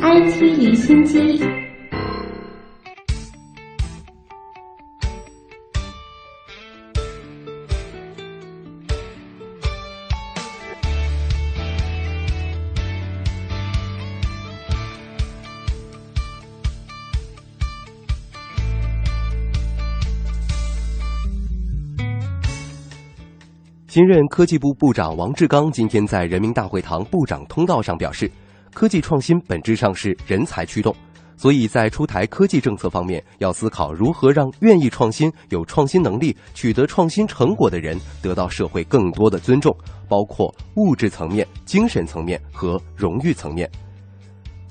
IT 离心机。新任科技部部长王志刚今天在人民大会堂部长通道上表示，科技创新本质上是人才驱动，所以在出台科技政策方面，要思考如何让愿意创新、有创新能力、取得创新成果的人得到社会更多的尊重，包括物质层面、精神层面和荣誉层面。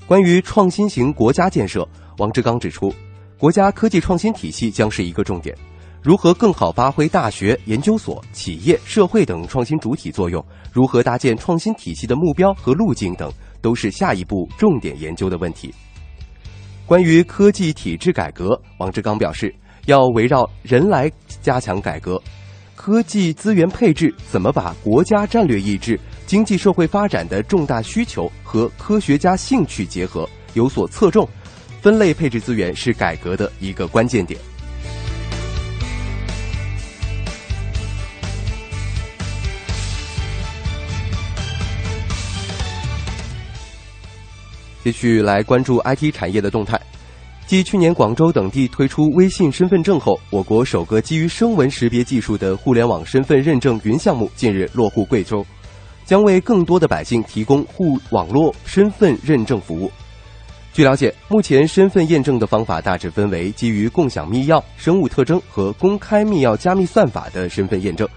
关于创新型国家建设，王志刚指出，国家科技创新体系将是一个重点。如何更好发挥大学、研究所、企业、社会等创新主体作用？如何搭建创新体系的目标和路径等，都是下一步重点研究的问题。关于科技体制改革，王志刚表示，要围绕人来加强改革，科技资源配置怎么把国家战略意志、经济社会发展的重大需求和科学家兴趣结合，有所侧重，分类配置资源是改革的一个关键点。继续来关注 IT 产业的动态。继去年广州等地推出微信身份证后，我国首个基于声纹识别技术的互联网身份认证云项目近日落户贵州，将为更多的百姓提供互网络身份认证服务。据了解，目前身份验证的方法大致分为基于共享密钥、生物特征和公开密钥加密算法的身份验证。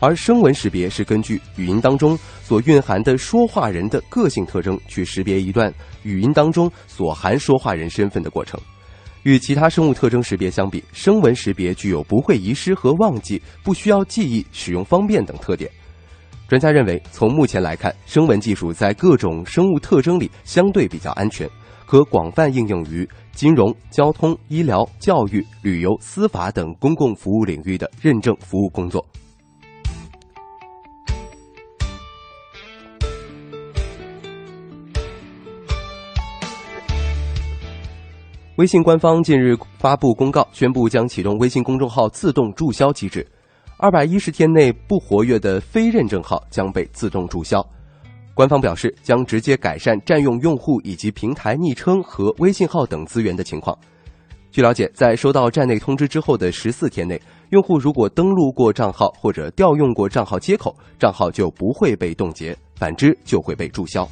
而声纹识别是根据语音当中所蕴含的说话人的个性特征去识别一段语音当中所含说话人身份的过程。与其他生物特征识别相比，声纹识别具有不会遗失和忘记、不需要记忆、使用方便等特点。专家认为，从目前来看，声纹技术在各种生物特征里相对比较安全，可广泛应用于金融、交通、医疗、教育、旅游、司法等公共服务领域的认证服务工作。微信官方近日发布公告，宣布将启动微信公众号自动注销机制，二百一十天内不活跃的非认证号将被自动注销。官方表示，将直接改善占用用户以及平台昵称和微信号等资源的情况。据了解，在收到站内通知之后的十四天内，用户如果登录过账号或者调用过账号接口，账号就不会被冻结，反之就会被注销。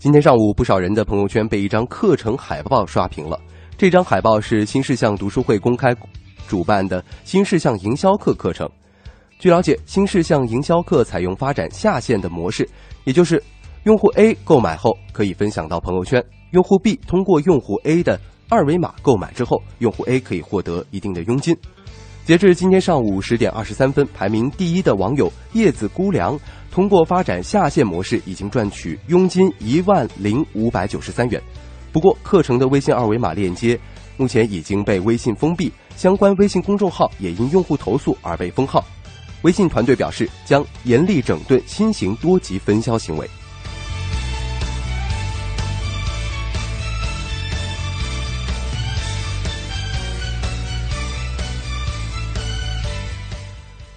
今天上午，不少人的朋友圈被一张课程海报刷屏了。这张海报是新事项读书会公开主办的新事项营销课课程。据了解，新事项营销课采用发展下线的模式，也就是用户 A 购买后可以分享到朋友圈，用户 B 通过用户 A 的二维码购买之后，用户 A 可以获得一定的佣金。截至今天上午十点二十三分，排名第一的网友叶子姑娘。通过发展下线模式，已经赚取佣金一万零五百九十三元。不过，课程的微信二维码链接目前已经被微信封闭，相关微信公众号也因用户投诉而被封号。微信团队表示，将严厉整顿新型多级分销行为。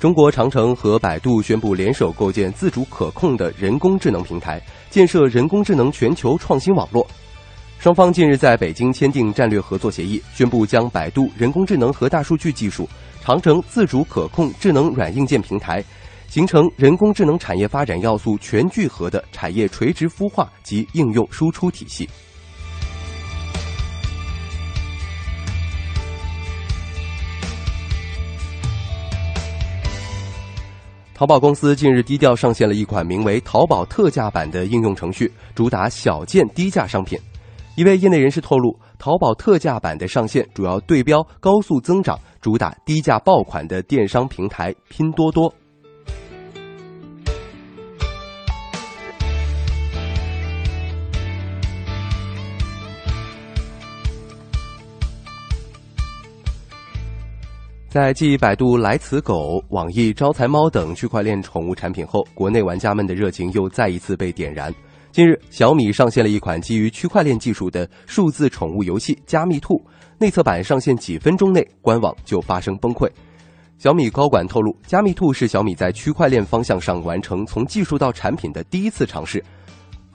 中国长城和百度宣布联手构建自主可控的人工智能平台，建设人工智能全球创新网络。双方近日在北京签订战略合作协议，宣布将百度人工智能和大数据技术、长城自主可控智能软硬件平台，形成人工智能产业发展要素全聚合的产业垂直孵化及应用输出体系。淘宝公司近日低调上线了一款名为“淘宝特价版”的应用程序，主打小件低价商品。一位业内人士透露，淘宝特价版的上线主要对标高速增长、主打低价爆款的电商平台拼多多。在继百度来此狗、网易招财猫等区块链宠物产品后，国内玩家们的热情又再一次被点燃。近日，小米上线了一款基于区块链技术的数字宠物游戏《加密兔》，内测版上线几分钟内，官网就发生崩溃。小米高管透露，《加密兔》是小米在区块链方向上完成从技术到产品的第一次尝试。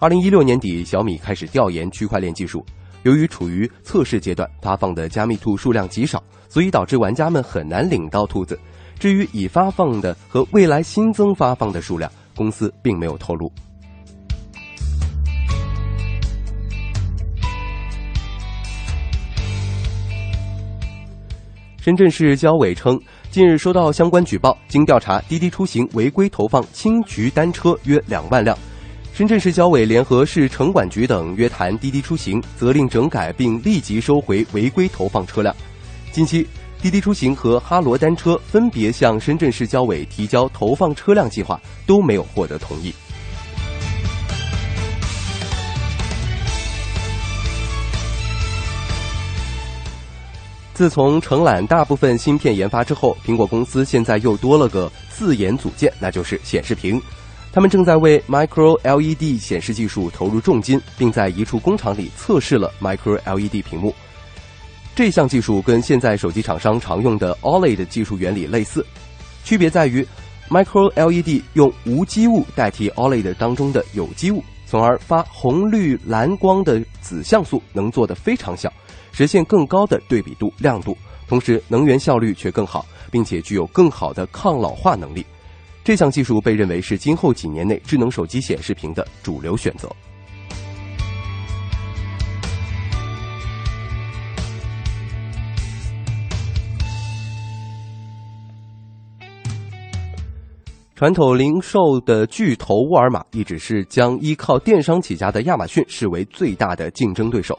二零一六年底，小米开始调研区块链技术。由于处于测试阶段，发放的加密兔数量极少，所以导致玩家们很难领到兔子。至于已发放的和未来新增发放的数量，公司并没有透露。深圳市交委称，近日收到相关举报，经调查，滴滴出行违规投放青桔单车约两万辆。深圳市交委联合市城管局等约谈滴滴出行，责令整改并立即收回违规投放车辆。近期，滴滴出行和哈罗单车分别向深圳市交委提交投放车辆计划，都没有获得同意。自从承揽大部分芯片研发之后，苹果公司现在又多了个自研组件，那就是显示屏。他们正在为 Micro LED 显示技术投入重金，并在一处工厂里测试了 Micro LED 屏幕。这项技术跟现在手机厂商常用的 OLED 技术原理类似，区别在于 Micro LED 用无机物代替 OLED 当中的有机物，从而发红绿蓝光的子像素能做得非常小，实现更高的对比度、亮度，同时能源效率却更好，并且具有更好的抗老化能力。这项技术被认为是今后几年内智能手机显示屏的主流选择。传统零售的巨头沃尔玛一直是将依靠电商起家的亚马逊视为最大的竞争对手。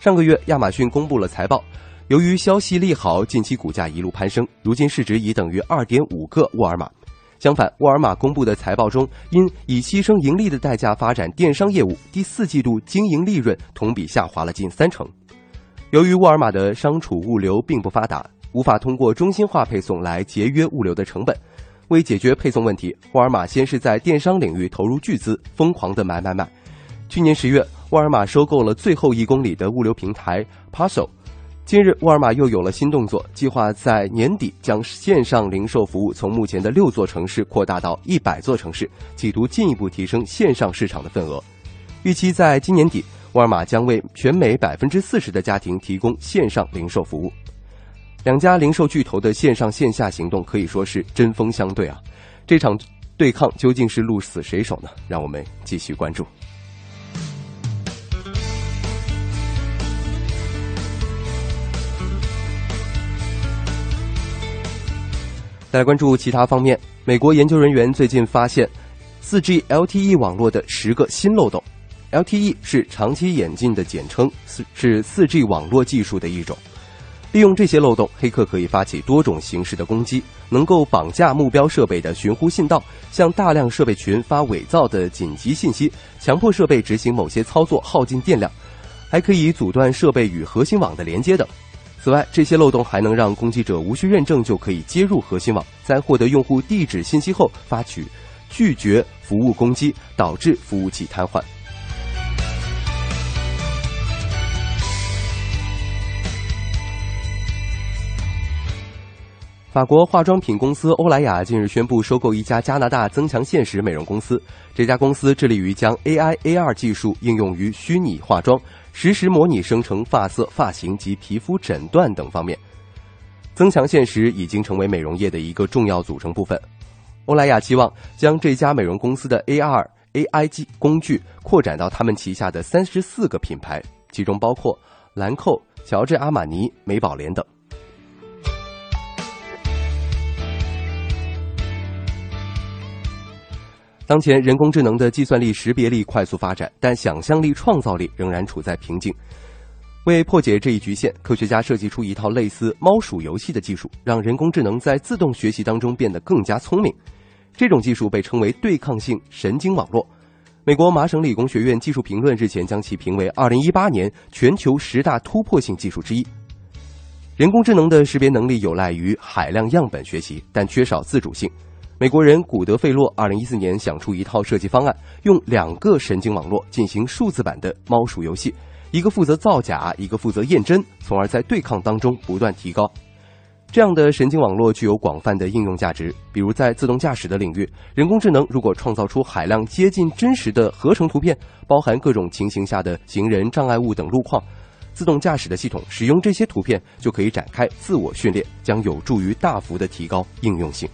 上个月，亚马逊公布了财报，由于消息利好，近期股价一路攀升，如今市值已等于二点五个沃尔玛。相反，沃尔玛公布的财报中，因以牺牲盈利的代价发展电商业务，第四季度经营利润同比下滑了近三成。由于沃尔玛的商储物流并不发达，无法通过中心化配送来节约物流的成本。为解决配送问题，沃尔玛先是在电商领域投入巨资，疯狂的买买买。去年十月，沃尔玛收购了最后一公里的物流平台 Parcel。今日，沃尔玛又有了新动作，计划在年底将线上零售服务从目前的六座城市扩大到一百座城市，企图进一步提升线上市场的份额。预期在今年底，沃尔玛将为全美百分之四十的家庭提供线上零售服务。两家零售巨头的线上线下行动可以说是针锋相对啊！这场对抗究竟是鹿死谁手呢？让我们继续关注。来关注其他方面，美国研究人员最近发现，4G LTE 网络的十个新漏洞。LTE 是长期演进的简称，是是 4G 网络技术的一种。利用这些漏洞，黑客可以发起多种形式的攻击，能够绑架目标设备的寻呼信道，向大量设备群发伪造的紧急信息，强迫设备执行某些操作，耗尽电量，还可以阻断设备与核心网的连接等。此外，这些漏洞还能让攻击者无需认证就可以接入核心网，在获得用户地址信息后发起拒绝服务攻击，导致服务器瘫痪。法国化妆品公司欧莱雅近日宣布收购一家加拿大增强现实美容公司。这家公司致力于将 AI、AR 技术应用于虚拟化妆、实时模拟生成发色、发型及皮肤诊断等方面。增强现实已经成为美容业的一个重要组成部分。欧莱雅期望将这家美容公司的 AR、AI g 工具扩展到他们旗下的三十四个品牌，其中包括兰蔻、乔治阿玛尼、美宝莲等。当前，人工智能的计算力、识别力快速发展，但想象力、创造力仍然处在瓶颈。为破解这一局限，科学家设计出一套类似猫鼠游戏的技术，让人工智能在自动学习当中变得更加聪明。这种技术被称为对抗性神经网络。美国麻省理工学院技术评论日前将其评为2018年全球十大突破性技术之一。人工智能的识别能力有赖于海量样本学习，但缺少自主性。美国人古德费洛二零一四年想出一套设计方案，用两个神经网络进行数字版的猫鼠游戏，一个负责造假，一个负责验真，从而在对抗当中不断提高。这样的神经网络具有广泛的应用价值，比如在自动驾驶的领域，人工智能如果创造出海量接近真实的合成图片，包含各种情形下的行人、障碍物等路况，自动驾驶的系统使用这些图片就可以展开自我训练，将有助于大幅的提高应用性。